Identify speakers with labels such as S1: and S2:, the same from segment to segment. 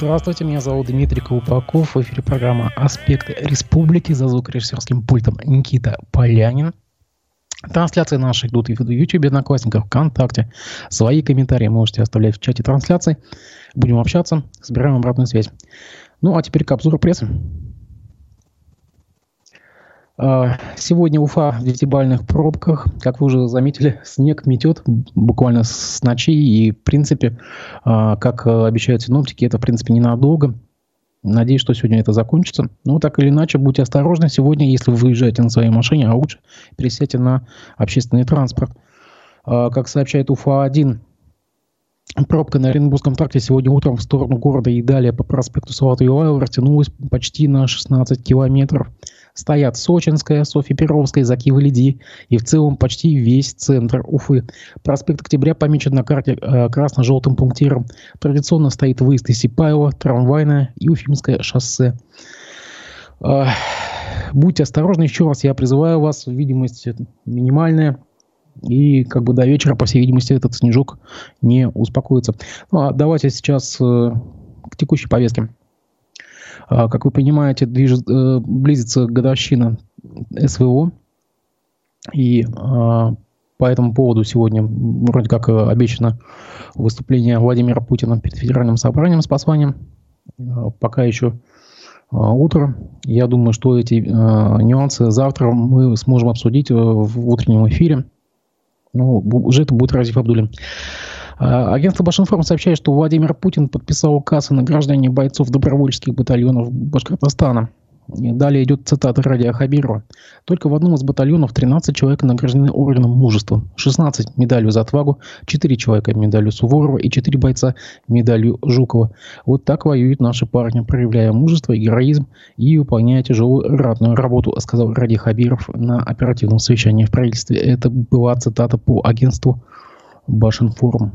S1: Здравствуйте, меня зовут Дмитрий Колпаков. В эфире программа «Аспекты республики» за звукорежиссерским пультом Никита Полянин. Трансляции наши идут и в YouTube, Одноклассниках, ВКонтакте. Свои комментарии можете оставлять в чате трансляции. Будем общаться, собираем обратную связь. Ну, а теперь к обзору прессы. А, сегодня Уфа в десятибальных пробках. Как вы уже заметили, снег метет буквально с ночи. И, в принципе, а, как обещают синоптики, это, в принципе, ненадолго. Надеюсь, что сегодня это закончится. Ну, так или иначе, будьте осторожны сегодня, если вы выезжаете на своей машине, а лучше пересядьте на общественный транспорт. А, как сообщает УФА-1, Пробка на Оренбургском тракте сегодня утром в сторону города и далее по проспекту Салата Юлаева растянулась почти на 16 километров стоят Сочинская, Софья Перовская, Закива Лиди и в целом почти весь центр Уфы. Проспект Октября помечен на карте э, красно-желтым пунктиром. Традиционно стоит выезд из Сипаева, трамвайное и Уфимское шоссе. Э, будьте осторожны, еще раз я призываю вас, видимость минимальная, и как бы до вечера, по всей видимости, этот снежок не успокоится. Ну, а давайте сейчас э, к текущей повестке. А, как вы понимаете, движет, э, близится годовщина СВО. И а, по этому поводу сегодня вроде как э, обещано выступление Владимира Путина перед Федеральным собранием с посланием. А, пока еще утро. Я думаю, что эти нюансы завтра мы сможем обсудить э, в утреннем эфире. Ну, уже это будет Разиф Абдулин. А, агентство Башинформ сообщает, что Владимир Путин подписал указ о награждении бойцов добровольческих батальонов Башкортостана. Далее идет цитата Радия Хабирова. Только в одном из батальонов 13 человек награждены орденом мужества, 16 медалью за отвагу, 4 человека медалью Суворова и 4 бойца медалью Жукова. Вот так воюют наши парни, проявляя мужество и героизм и выполняя тяжелую ратную работу, сказал Ради Хабиров на оперативном совещании в правительстве. Это была цитата по агентству Башинформ.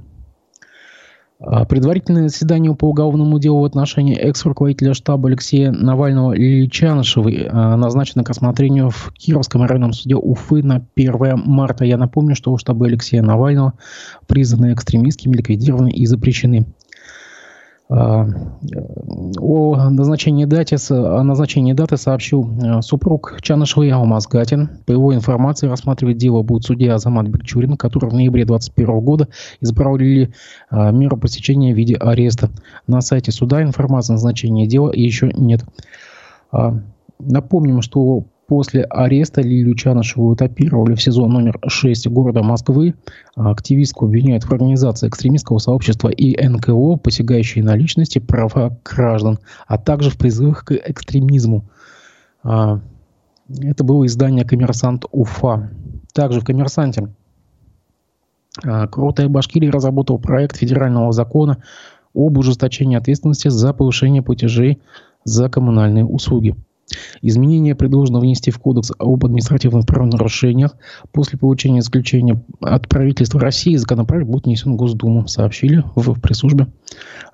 S1: А, предварительное заседание по уголовному делу в отношении экс-руководителя штаба Алексея Навального Лилии а, назначено к рассмотрению в Кировском районном суде Уфы на 1 марта. Я напомню, что у штаба Алексея Навального признаны экстремистскими, ликвидированы и запрещены. А, о назначении, даты, о назначении даты сообщил э, супруг Чанышевой Алмаз Гатин. По его информации, рассматривать дело будет судья Азамат Бекчурин, который в ноябре 2021 года избрал ли а, меру посещения в виде ареста. На сайте суда информации о назначении дела еще нет. А, напомним, что После ареста Лилию Чанышеву этапировали в СИЗО номер 6 города Москвы. Активистку обвиняют в организации экстремистского сообщества и НКО, посягающие на личности права граждан, а также в призывах к экстремизму. А, это было издание «Коммерсант Уфа». Также в «Коммерсанте» а, Крутая Башкирия разработал проект федерального закона об ужесточении ответственности за повышение платежей за коммунальные услуги. Изменения предложено внести в Кодекс об административных правонарушениях. После получения заключения от правительства России законопроект будет внесен в Госдуму, сообщили в пресс-службе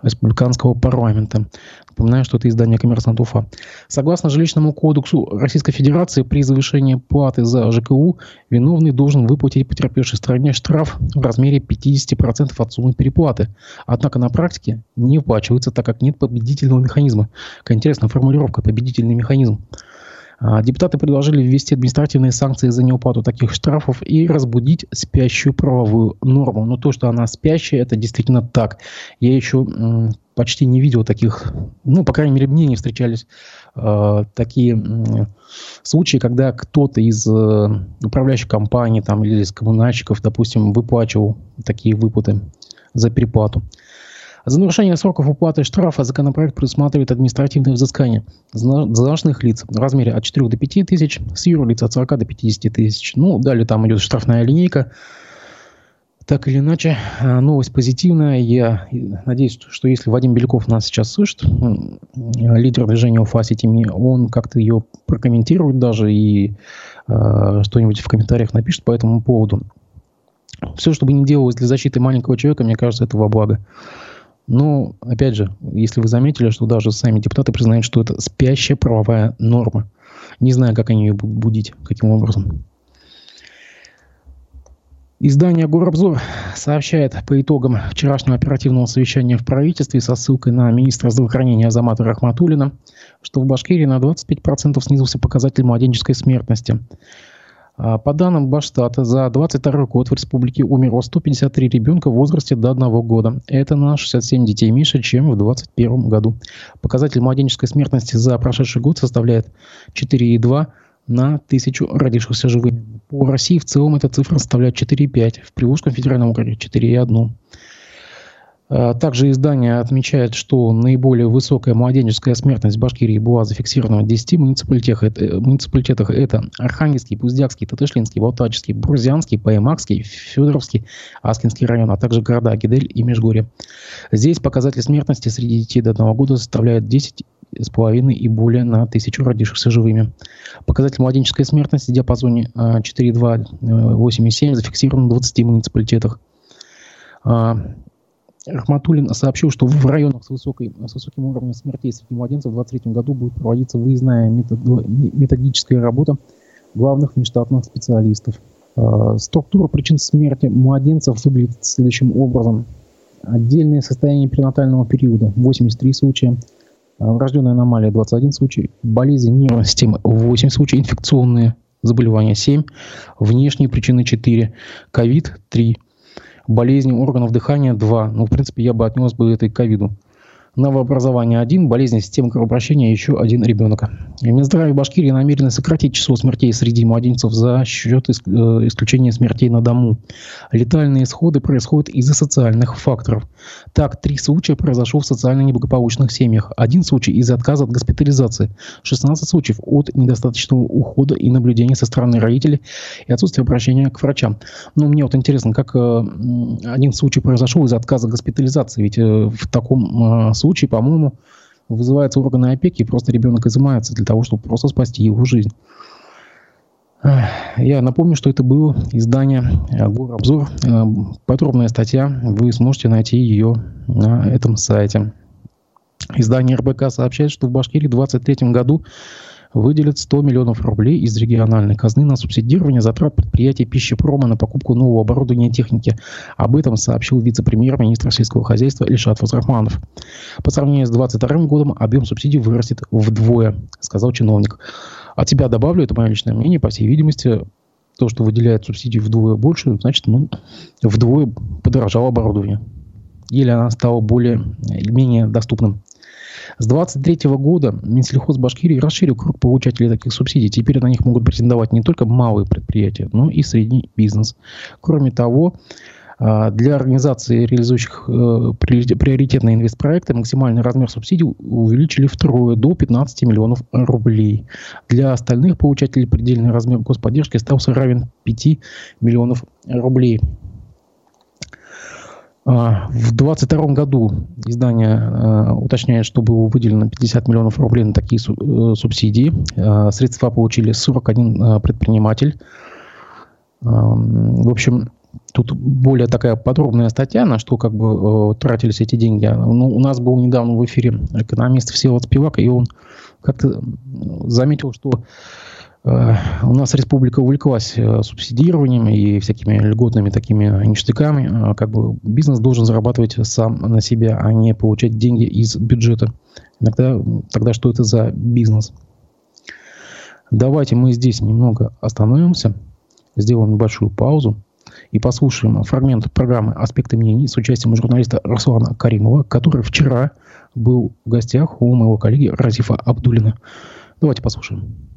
S1: республиканского парламента. Напоминаю, что это издание «Коммерсант Уфа». Согласно жилищному кодексу Российской Федерации, при завышении платы за ЖКУ виновный должен выплатить потерпевшей стране штраф в размере 50% от суммы переплаты. Однако на практике не выплачивается, так как нет победительного механизма. Какая интересная формулировка «победительный механизм». А, депутаты предложили ввести административные санкции за неуплату таких штрафов и разбудить спящую правовую норму. Но то, что она спящая, это действительно так. Я еще почти не видел таких, ну, по крайней мере, мне не встречались э, такие э, случаи, когда кто-то из э, управляющей компании там, или из коммунальщиков, допустим, выплачивал такие выплаты за переплату. За нарушение сроков уплаты штрафа законопроект предусматривает административное взыскание должностных лиц в размере от 4 до 5 тысяч, с юрлиц от 40 до 50 тысяч. Ну, далее там идет штрафная линейка. Так или иначе, э, новость позитивная. Я надеюсь, что если Вадим Беляков нас сейчас слышит, лидер движения УФА сетями, он как-то ее прокомментирует даже и э, что-нибудь в комментариях напишет по этому поводу. Все, что бы ни делалось для защиты маленького человека, мне кажется, это во благо. Но, опять же, если вы заметили, что даже сами депутаты признают, что это спящая правовая норма. Не знаю, как они ее будут будить, каким образом. Издание «Горобзор» сообщает по итогам вчерашнего оперативного совещания в правительстве со ссылкой на министра здравоохранения Азамата Рахматулина, что в Башкирии на 25% снизился показатель младенческой смертности. А по данным Баштата, за 22 год в республике умерло 153 ребенка в возрасте до 1 года. Это на 67 детей меньше, чем в 2021 году. Показатель младенческой смертности за прошедший год составляет 4,2 на тысячу родившихся живыми. По России в целом эта цифра составляет 4,5, в Приволжском федеральном округе 4,1. А, также издание отмечает, что наиболее высокая младенческая смертность в Башкирии была зафиксирована в 10 муниципалитетах. Это, муниципалитетах. Это Архангельский, Пуздякский, Татышлинский, Балтачский, Бурзянский, Паймакский, Федоровский, Аскинский район, а также города Гидель и Межгорье. Здесь показатель смертности среди детей до одного года составляет 10 с половиной и более на тысячу родившихся живыми. Показатель младенческой смертности в диапазоне 4,2-8,7 зафиксирован в 20 муниципалитетах. Рахматуллин сообщил, что в районах с, высокой, с высоким уровнем смертей среди младенцев в 2023 году будет проводиться выездная методическая работа главных внештатных специалистов. А, структура причин смерти младенцев выглядит следующим образом. Отдельное состояние перинатального периода – 83 случая – врожденная аномалия 21 случай, болезнь нервной системы 8 случаев, инфекционные заболевания 7, внешние причины 4, ковид 3, болезни органов дыхания 2. Ну, в принципе, я бы отнес бы это к ковиду новообразование один, болезнь системы кровообращения еще один ребенок. И Минздравие Башкирии намерено сократить число смертей среди младенцев за счет э, исключения смертей на дому. Летальные исходы происходят из-за социальных факторов. Так, три случая произошло в социально неблагополучных семьях. Один случай из-за отказа от госпитализации. 16 случаев от недостаточного ухода и наблюдения со стороны родителей и отсутствия обращения к врачам. Но мне вот интересно, как э, один случай произошел из-за отказа госпитализации. Ведь э, в таком случае, по-моему, вызываются органы опеки, и просто ребенок изымается для того, чтобы просто спасти его жизнь. Я напомню, что это было издание э, «Горобзор». Э, подробная статья, вы сможете найти ее на этом сайте. Издание РБК сообщает, что в Башкирии в 2023 году выделит 100 миллионов рублей из региональной казны на субсидирование затрат предприятий пищепрома на покупку нового оборудования и техники. Об этом сообщил вице-премьер-министр сельского хозяйства Ильшат Фазрахманов. По сравнению с 2022 годом объем субсидий вырастет вдвое, сказал чиновник. От тебя добавлю, это мое личное мнение, по всей видимости, то, что выделяет субсидии вдвое больше, значит, ну, вдвое подорожало оборудование. Или она стала более менее доступным. С 2023 года Минсельхоз Башкирии расширил круг получателей таких субсидий. Теперь на них могут претендовать не только малые предприятия, но и средний бизнес. Кроме того, а, для организации, реализующих э, приоритетные инвестпроекты, максимальный размер субсидий увеличили втрое до 15 миллионов рублей. Для остальных получателей предельный размер господдержки остался равен 5 миллионов рублей. А, в 2022 году издание э, уточняет, что было выделено 50 миллионов рублей на такие э, субсидии. Э, средства получили 41 предприниматель. В общем, тут более такая подробная статья, на что как бы тратились эти деньги. Ну, у нас был недавно в эфире экономист Всеволод Спивак, и он как-то заметил, что Э, у нас республика увлеклась э, субсидированием и всякими льготными такими ништяками. Э, как бы бизнес должен зарабатывать сам на себя, а не получать деньги из бюджета. Иногда тогда что это за бизнес? Давайте мы здесь немного остановимся, сделаем небольшую паузу и послушаем фрагмент программы «Аспекты мнений» с участием журналиста Руслана Каримова, который вчера был в гостях у моего коллеги Разифа Абдулина. Давайте послушаем.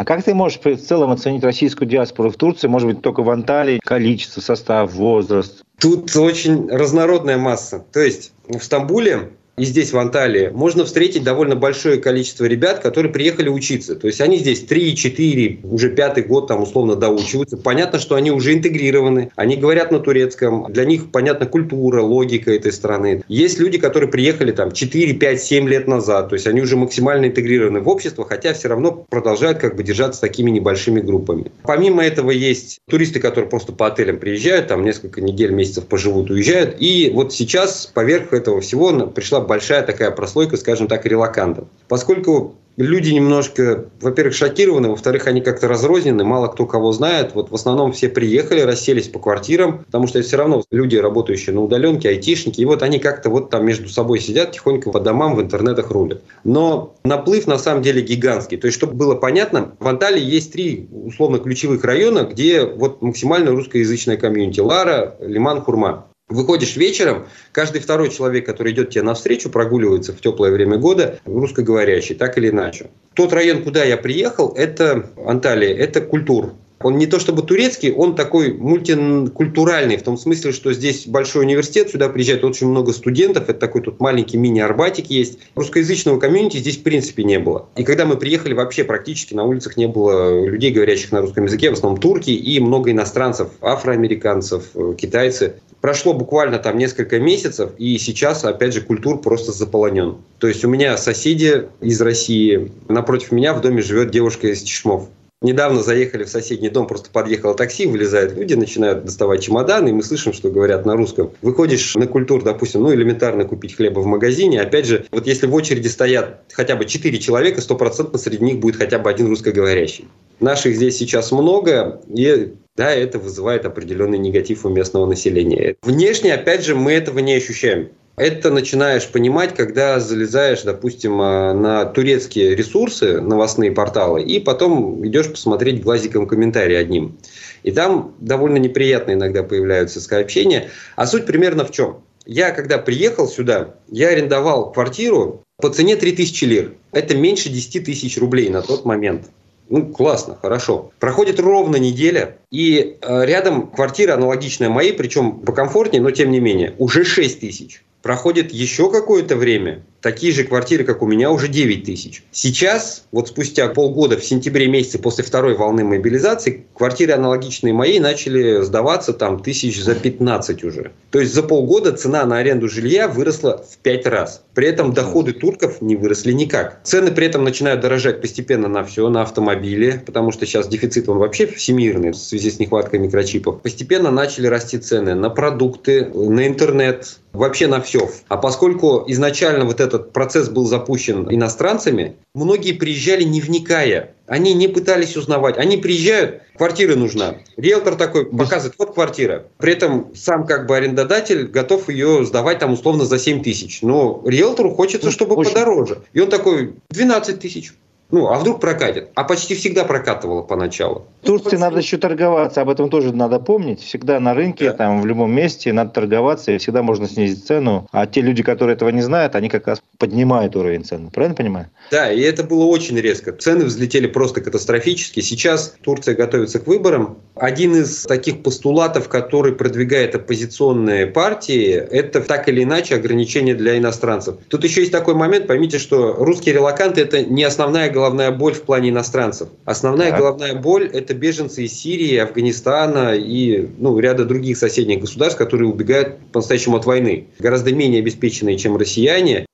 S2: А как ты можешь в целом оценить российскую диаспору в Турции, может быть, только в Анталии, количество, состав, возраст?
S3: Тут очень разнородная масса. То есть в Стамбуле и здесь, в Анталии, можно встретить довольно большое количество ребят, которые приехали учиться. То есть они здесь 3-4, уже пятый год там условно доучиваются. Понятно, что они уже интегрированы, они говорят на турецком, для них понятна культура, логика этой страны. Есть люди, которые приехали там 4, 5, 7 лет назад, то есть они уже максимально интегрированы в общество, хотя все равно продолжают как бы держаться такими небольшими группами. Помимо этого есть туристы, которые просто по отелям приезжают, там несколько недель, месяцев поживут, уезжают. И вот сейчас поверх этого всего пришла большая такая прослойка, скажем так, релакантов. Поскольку люди немножко, во-первых, шокированы, во-вторых, они как-то разрознены, мало кто кого знает. Вот в основном все приехали, расселись по квартирам, потому что все равно люди, работающие на удаленке, айтишники, и вот они как-то вот там между собой сидят, тихонько по домам в интернетах рулят. Но наплыв на самом деле гигантский. То есть, чтобы было понятно, в Анталии есть три условно ключевых района, где вот максимально русскоязычная комьюнити. Лара, Лиман, Хурма. Выходишь вечером, каждый второй человек, который идет тебе навстречу, прогуливается в теплое время года, русскоговорящий, так или иначе. Тот район, куда я приехал, это Анталия, это культур. Он не то чтобы турецкий, он такой мультикультуральный, в том смысле, что здесь большой университет, сюда приезжает очень много студентов, это такой тут маленький мини-арбатик есть. Русскоязычного комьюнити здесь в принципе не было. И когда мы приехали, вообще практически на улицах не было людей, говорящих на русском языке, в основном турки и много иностранцев, афроамериканцев, э, китайцы. Прошло буквально там несколько месяцев, и сейчас, опять же, культур просто заполонен. То есть у меня соседи из России, напротив меня в доме живет девушка из Чешмов. Недавно заехали в соседний дом, просто подъехало такси, вылезают люди, начинают доставать чемоданы, и мы слышим, что говорят на русском. Выходишь на культуру, допустим, ну элементарно купить хлеба в магазине, опять же, вот если в очереди стоят хотя бы 4 человека, стопроцентно среди них будет хотя бы один русскоговорящий. Наших здесь сейчас много, и да, это вызывает определенный негатив у местного населения. Внешне, опять же, мы этого не ощущаем. Это начинаешь понимать, когда залезаешь, допустим, а, на турецкие ресурсы, новостные порталы, и потом идешь посмотреть глазиком комментарий одним. И там довольно неприятно иногда появляются сообщения. А суть примерно в чем? Я, когда приехал сюда, я арендовал квартиру по цене 3000 лир. Это меньше 10 тысяч рублей на тот момент. Ну, классно, хорошо. Проходит ровно неделя, и э, рядом квартира аналогичная моей, причем покомфортнее, но тем не менее, уже 6 тысяч. Проходит еще какое-то время, такие же квартиры, как у меня, уже 9 тысяч. Сейчас, вот спустя полгода, в сентябре месяце после второй волны мобилизации, квартиры аналогичные моей начали сдаваться там тысяч за 15 уже. То есть за полгода цена на аренду жилья выросла в 5 раз. При этом доходы турков не выросли никак. Цены при этом начинают дорожать постепенно на все, на автомобили, потому что сейчас дефицит он вообще всемирный в связи с нехваткой микрочипов. Постепенно начали расти цены на продукты, на интернет, вообще на все. А поскольку изначально вот этот процесс был запущен иностранцами, многие приезжали не вникая. Они не пытались узнавать. Они приезжают, квартира нужна. Риэлтор такой показывает, вот квартира. При этом сам как бы арендодатель готов ее сдавать там условно за 7 тысяч. Но риэлтору хочется, чтобы Очень. подороже. И он такой, 12 тысяч. Ну, а вдруг прокатит? А почти всегда прокатывало поначалу.
S2: В Турции надо еще торговаться, об этом тоже надо помнить. Всегда на рынке, да. там в любом месте надо торговаться, и всегда можно снизить цену. А те люди, которые этого не знают, они как раз поднимают уровень цены. Правильно понимаю?
S3: Да, и это было очень резко. Цены взлетели просто катастрофически. Сейчас Турция готовится к выборам. Один из таких постулатов, который продвигает оппозиционные партии, это так или иначе ограничения для иностранцев. Тут еще есть такой момент, поймите, что русские релаканты – это не основная головная боль в плане иностранцев. Основная так. головная боль – это беженцы из Сирии, Афганистана и ну, ряда других соседних государств, которые убегают по-настоящему от войны. Гораздо менее обеспеченные, чем россияне.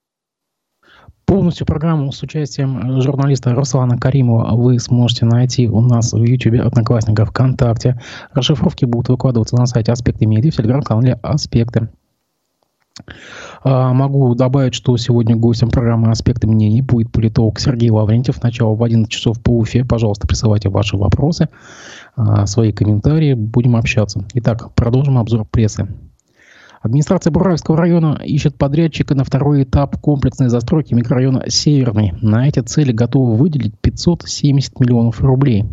S1: Полностью программу с участием журналиста Руслана Каримова вы сможете найти у нас в YouTube, Одноклассниках, ВКонтакте. Расшифровки будут выкладываться на сайте Аспекты Медиа, в телеграм-канале Аспекты. А, могу добавить, что сегодня гостем программы «Аспекты мнений» будет политолог Сергей Лаврентьев. Начало в 11 часов по Уфе. Пожалуйста, присылайте ваши вопросы, а, свои комментарии. Будем общаться. Итак, продолжим обзор прессы. Администрация Бураевского района ищет подрядчика на второй этап комплексной застройки микрорайона Северный. На эти цели готовы выделить 570 миллионов рублей.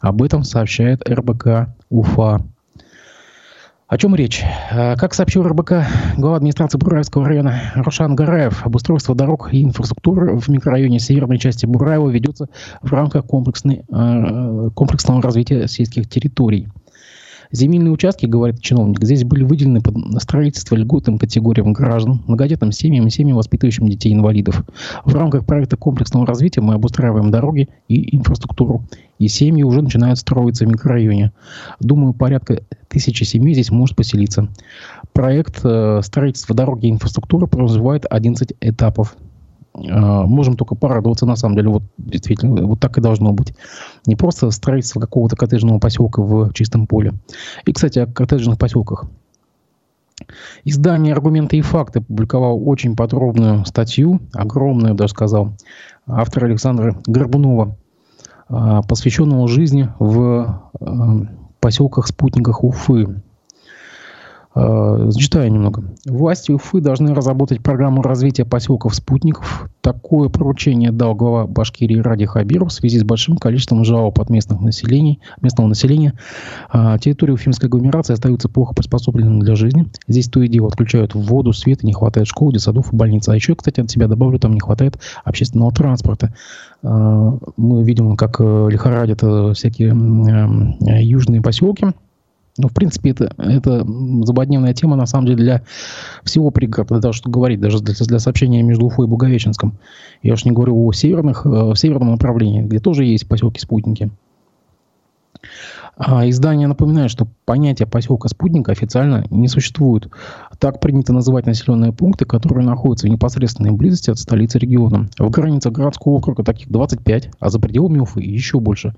S1: Об этом сообщает РБК Уфа. О чем речь? Э, как сообщил РБК, глава администрации Бураевского района Рошан Гараев, обустройство дорог и инфраструктуры в микрорайоне северной части Бураева ведется в рамках комплексной, э, комплексного развития сельских территорий. Земельные участки, говорит чиновник, здесь были выделены под строительство льготным категориям граждан, многодетным семьям и семьям, воспитывающим детей-инвалидов. В рамках проекта комплексного развития мы обустраиваем дороги и инфраструктуру. И семьи уже начинают строиться в микрорайоне. Думаю, порядка тысячи семей здесь может поселиться. Проект э, строительства дороги и инфраструктуры развивает 11 этапов. А, можем только порадоваться, на самом деле, вот действительно, вот так и должно быть. Не просто строительство какого-то коттеджного поселка в чистом поле. И, кстати, о коттеджных поселках. Издание «Аргументы и факты» публиковало очень подробную статью, огромную, даже сказал, автора Александра Горбунова, а, посвященного жизни в а, поселках-спутниках Уфы. Э, зачитаю немного. Власти Уфы должны разработать программу развития поселков-спутников. Такое поручение дал глава Башкирии Ради Хабиров в связи с большим количеством жалоб от местных населений, местного населения. А, территории Уфимской агломерации остаются плохо приспособленными для жизни. Здесь то и дело отключают воду, свет, не хватает школ, детсадов и больниц. А еще, кстати, от себя добавлю, там не хватает общественного транспорта. А, мы видим, как э, лихорадят э, всякие южные поселки – ну, в принципе, это, это злободневная тема, на самом деле, для всего пригорода, даже что говорить, даже для, для сообщения между Уфой и Буговеченском. Я уж не говорю о северных, э, в северном направлении, где тоже есть поселки-спутники. А издание напоминает, что понятие поселка спутника официально не существует. Так принято называть населенные пункты, которые находятся в непосредственной близости от столицы региона. В границах городского округа таких 25, а за пределами Уфы еще больше.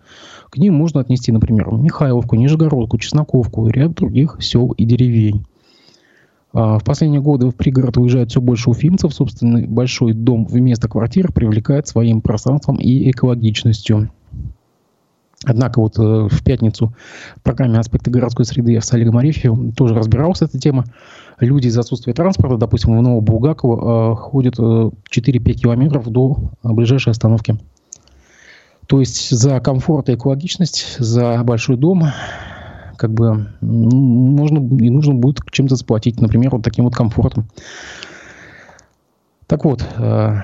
S1: К ним можно отнести, например, Михайловку, Нижегородку, Чесноковку и ряд других сел и деревень. А в последние годы в пригород уезжает все больше уфимцев. Собственный большой дом вместо квартир привлекает своим пространством и экологичностью. Однако вот э, в пятницу в программе «Аспекты городской среды» я с Олегом Арефьевым тоже разбирался эта тема. Люди из отсутствия транспорта, допустим, в Новобулгаково э, ходят э, 4-5 километров до ближайшей остановки. То есть за комфорт и экологичность, за большой дом как бы можно и нужно будет чем-то заплатить, например, вот таким вот комфортом. Так вот, э,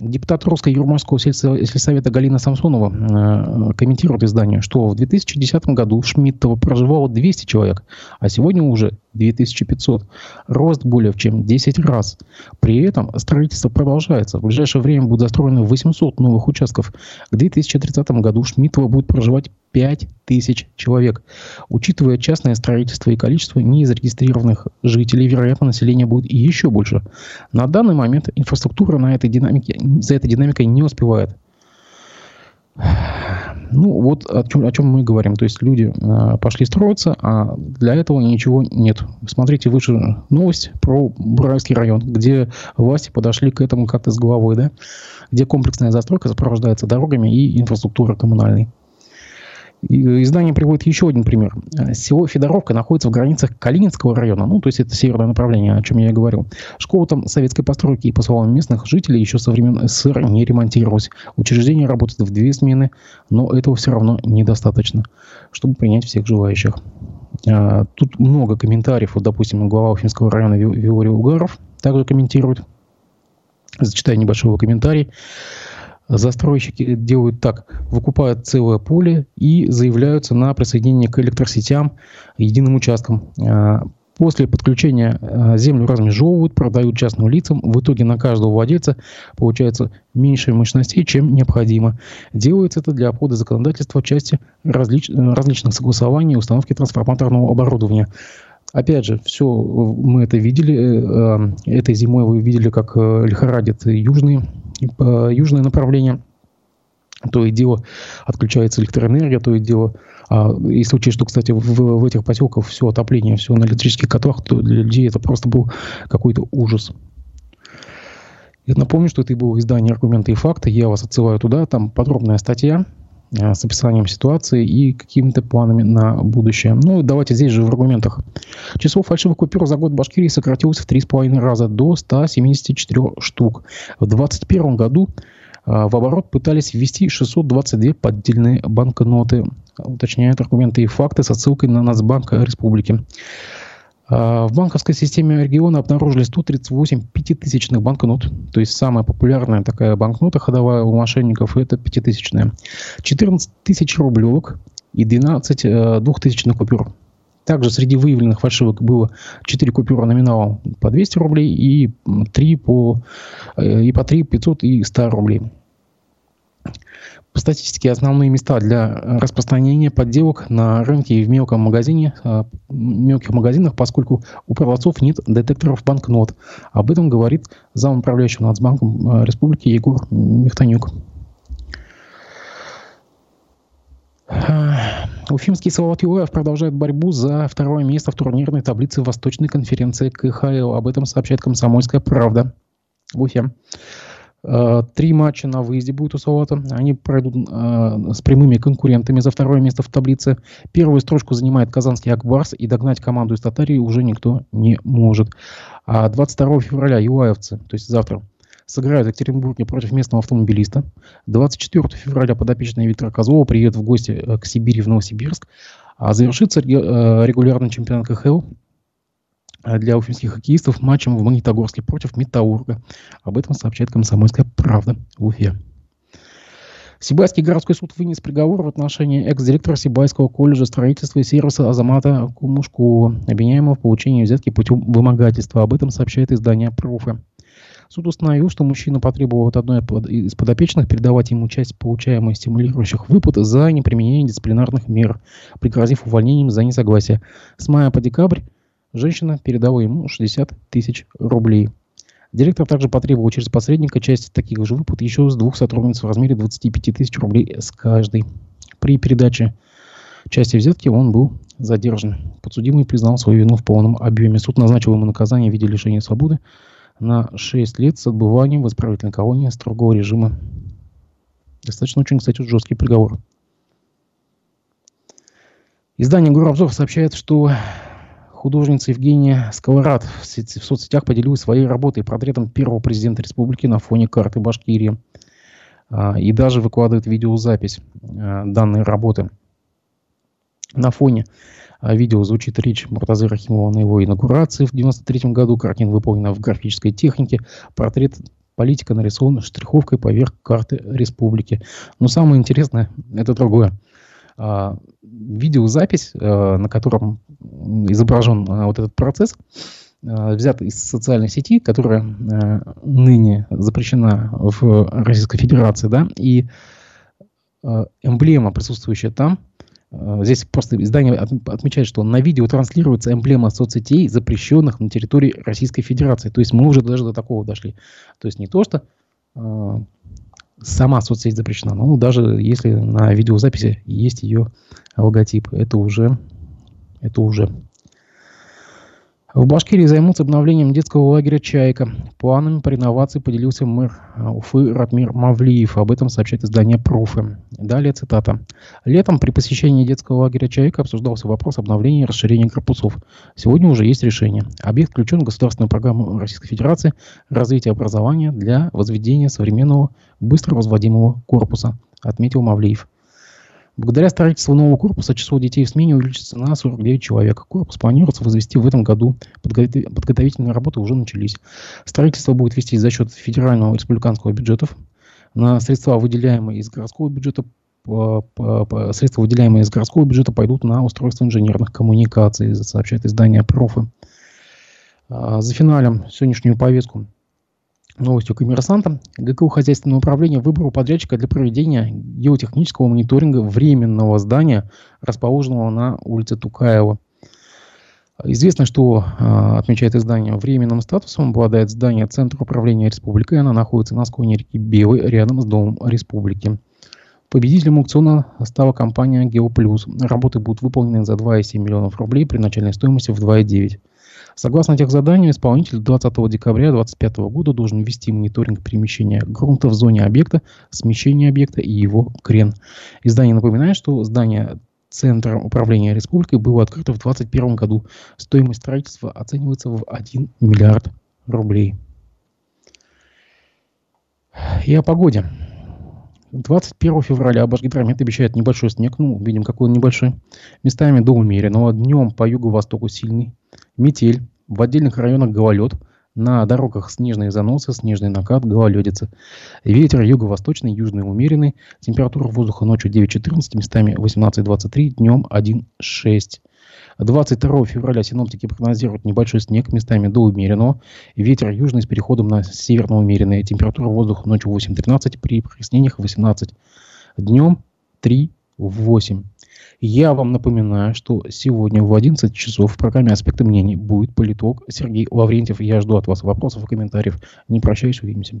S1: Депутат Русской Юрмальского сельсовета Галина Самсонова э, комментирует издание, что в 2010 году в Шмидтово проживало 200 человек, а сегодня уже 2500. Рост более чем 10 раз. При этом строительство продолжается. В ближайшее время будет застроено 800 новых участков. К 2030 году Шмидтово будет проживать 5000 человек. Учитывая частное строительство и количество незарегистрированных жителей, вероятно, население будет еще больше. На данный момент инфраструктура на этой динамике, за этой динамикой не успевает. Ну, вот о чем, о чем мы говорим. То есть люди э, пошли строиться, а для этого ничего нет. Смотрите выше новость про Бурайский район, где власти подошли к этому как-то с головой, да? где комплексная застройка сопровождается дорогами и инфраструктурой коммунальной. Издание приводит еще один пример. Село Федоровка находится в границах Калининского района, ну, то есть это северное направление, о чем я и говорил. Школа там советской постройки и, по словам местных жителей, еще со времен СССР не ремонтировалась. Учреждение работает в две смены, но этого все равно недостаточно, чтобы принять всех желающих. А, тут много комментариев. Вот, допустим, глава Уфимского района Виорий Угаров также комментирует. Зачитаю небольшой комментарий. Застройщики делают так, выкупают целое поле и заявляются на присоединение к электросетям единым участком. А, после подключения а, землю размежевывают, продают частным лицам. В итоге на каждого владельца получается меньше мощностей, чем необходимо. Делается это для обхода законодательства в части различ... различных согласований и установки трансформаторного оборудования. Опять же, все мы это видели. Э, э, этой зимой вы видели, как э, лихорадит южные южное направление, то и дело отключается электроэнергия, то и дело, а, и случае, что, кстати, в, в этих поселках все отопление, все на электрических котлах, то для людей это просто был какой-то ужас. Я напомню, что это было издание «Аргументы и факты». Я вас отсылаю туда, там подробная статья с описанием ситуации и какими-то планами на будущее. Ну, давайте здесь же в аргументах. Число фальшивых купюр за год в Башкирии сократилось в 3,5 раза до 174 штук. В 2021 году а, в оборот пытались ввести 622 поддельные банкноты. Уточняют аргументы и факты с отсылкой на Нацбанк Республики. А, в банковской системе региона обнаружили 138 пятитысячных банкнот. То есть самая популярная такая банкнота ходовая у мошенников – это пятитысячная. 14 тысяч рублевок и 12 э, двухтысячных купюр. Также среди выявленных фальшивок было 4 купюры номиналом по 200 рублей и 3 по, э, и по 3 500 и 100 рублей. По статистике основные места для распространения подделок на рынке и в мелком магазине, э, мелких магазинах, поскольку у продавцов нет детекторов банкнот. Об этом говорит зам управляющего Нацбанком э, Республики Егор Мехтанюк. Уфимский Салават Юлаев продолжает борьбу за второе место в турнирной таблице Восточной конференции КХЛ. Об этом сообщает «Комсомольская правда» в Уфе. Э, три матча на выезде будет у Салата. Они пройдут э, с прямыми конкурентами за второе место в таблице. Первую строчку занимает казанский Акбарс, и догнать команду из Татарии уже никто не может. А 22 февраля юаевцы, то есть завтра, сыграют в Екатеринбурге против местного автомобилиста. 24 февраля подопечные Виктора Козлова приедут в гости э, к Сибири в Новосибирск. А завершится регулярный чемпионат КХЛ Э, для уфимских хоккеистов матчем в Магнитогорске против Метаурга. Об этом сообщает «Комсомольская правда» в Уфе. Сибайский городской суд вынес приговор в отношении экс-директора Сибайского колледжа строительства и сервиса Азамата Кумушкова, обвиняемого в получении взятки путем вымогательства. Об этом сообщает издание «Профы». Суд установил, что мужчина потребовал от одной из подопечных передавать ему часть получаемой стимулирующих выплат за неприменение дисциплинарных мер, пригрозив увольнением за несогласие. С мая по декабрь Женщина передала ему 60 тысяч рублей. Директор также потребовал через посредника часть таких же выплат еще с двух сотрудниц в размере 25 тысяч рублей с каждой. При передаче части взятки он был задержан. Подсудимый признал свою вину в полном объеме. Суд назначил ему наказание в виде лишения свободы на 6 лет с отбыванием в исправительной колонии строгого режима. Достаточно очень, кстати, жесткий приговор. Издание «Горобзор» сообщает, что Художница Евгения Сковорода в, в соцсетях поделилась своей работой, портретом первого президента республики на фоне карты Башкирии. А, и даже выкладывает видеозапись а, данной работы. На фоне а, видео звучит речь Муртазы Рахимова на его инаугурации в 1993 году. Картина выполнена в графической технике. Портрет политика нарисован штриховкой поверх карты республики. Но самое интересное – это другое. Видеозапись, на котором изображен э, вот этот процесс, взят из социальной сети, которая ныне запрещена в Российской Федерации, да, и эмблема, присутствующая там, здесь просто издание отмечает, что на видео транслируется эмблема соцсетей, запрещенных на территории Российской Федерации. То есть мы уже даже до такого дошли. То есть не то, что сама соцсеть запрещена, но даже если на видеозаписи есть ее логотип, это уже это уже. В Башкирии займутся обновлением детского лагеря «Чайка». Планами по реновации поделился мэр а, Уфы Ратмир Мавлиев. Об этом сообщает издание «Профы». Далее цитата. «Летом при посещении детского лагеря «Чайка» обсуждался вопрос обновления и расширения корпусов. Сегодня уже есть решение. Объект включен в государственную программу Российской Федерации развития образования для возведения современного быстро возводимого корпуса», отметил Мавлиев. Благодаря строительству нового корпуса число детей в смене увеличится на 49 человек. Корпус планируется возвести в этом году. Подготовительные работы уже начались. Строительство будет вести за счет федерального и республиканского бюджетов. На средства, выделяемые из городского бюджета, средства, выделяемые из городского бюджета, пойдут на устройство инженерных коммуникаций, сообщает издание «Профы». А, за финалем сегодняшнюю повестку новостью коммерсанта. ГКУ хозяйственного управления выбрало подрядчика для проведения геотехнического мониторинга временного здания, расположенного на улице Тукаева. Известно, что, а, отмечает издание, временным статусом обладает здание Центра управления республикой. Оно находится на склоне реки Белой, рядом с Домом республики. Победителем аукциона стала компания «Геоплюс». Работы будут выполнены за 2,7 миллионов рублей при начальной стоимости в 2,9. Согласно тех заданиям, исполнитель 20 декабря 2025 года должен ввести мониторинг перемещения грунта в зоне объекта, смещения объекта и его крен. Издание напоминает, что здание Центра управления республикой было открыто в 2021 году. Стоимость строительства оценивается в 1 миллиард рублей. И о погоде. 21 февраля Башгидромет обещает небольшой снег, ну, видим, какой он небольшой, местами до умеренного, днем по юго-востоку сильный, метель, в отдельных районах гололед, на дорогах снежные заносы, снежный накат, гололедица. Ветер юго-восточный, южный умеренный. Температура воздуха ночью 9-14, местами 18-23, днем 1-6. 22 февраля синоптики прогнозируют небольшой снег, местами до умеренного. Ветер южный с переходом на северно-умеренный. Температура воздуха ночью 8-13, при прояснениях 18. Днем 3-8. Я вам напоминаю, что сегодня в 11 часов в программе «Аспекты мнений» будет политолог Сергей Лаврентьев. Я жду от вас вопросов и комментариев. Не прощаюсь, увидимся.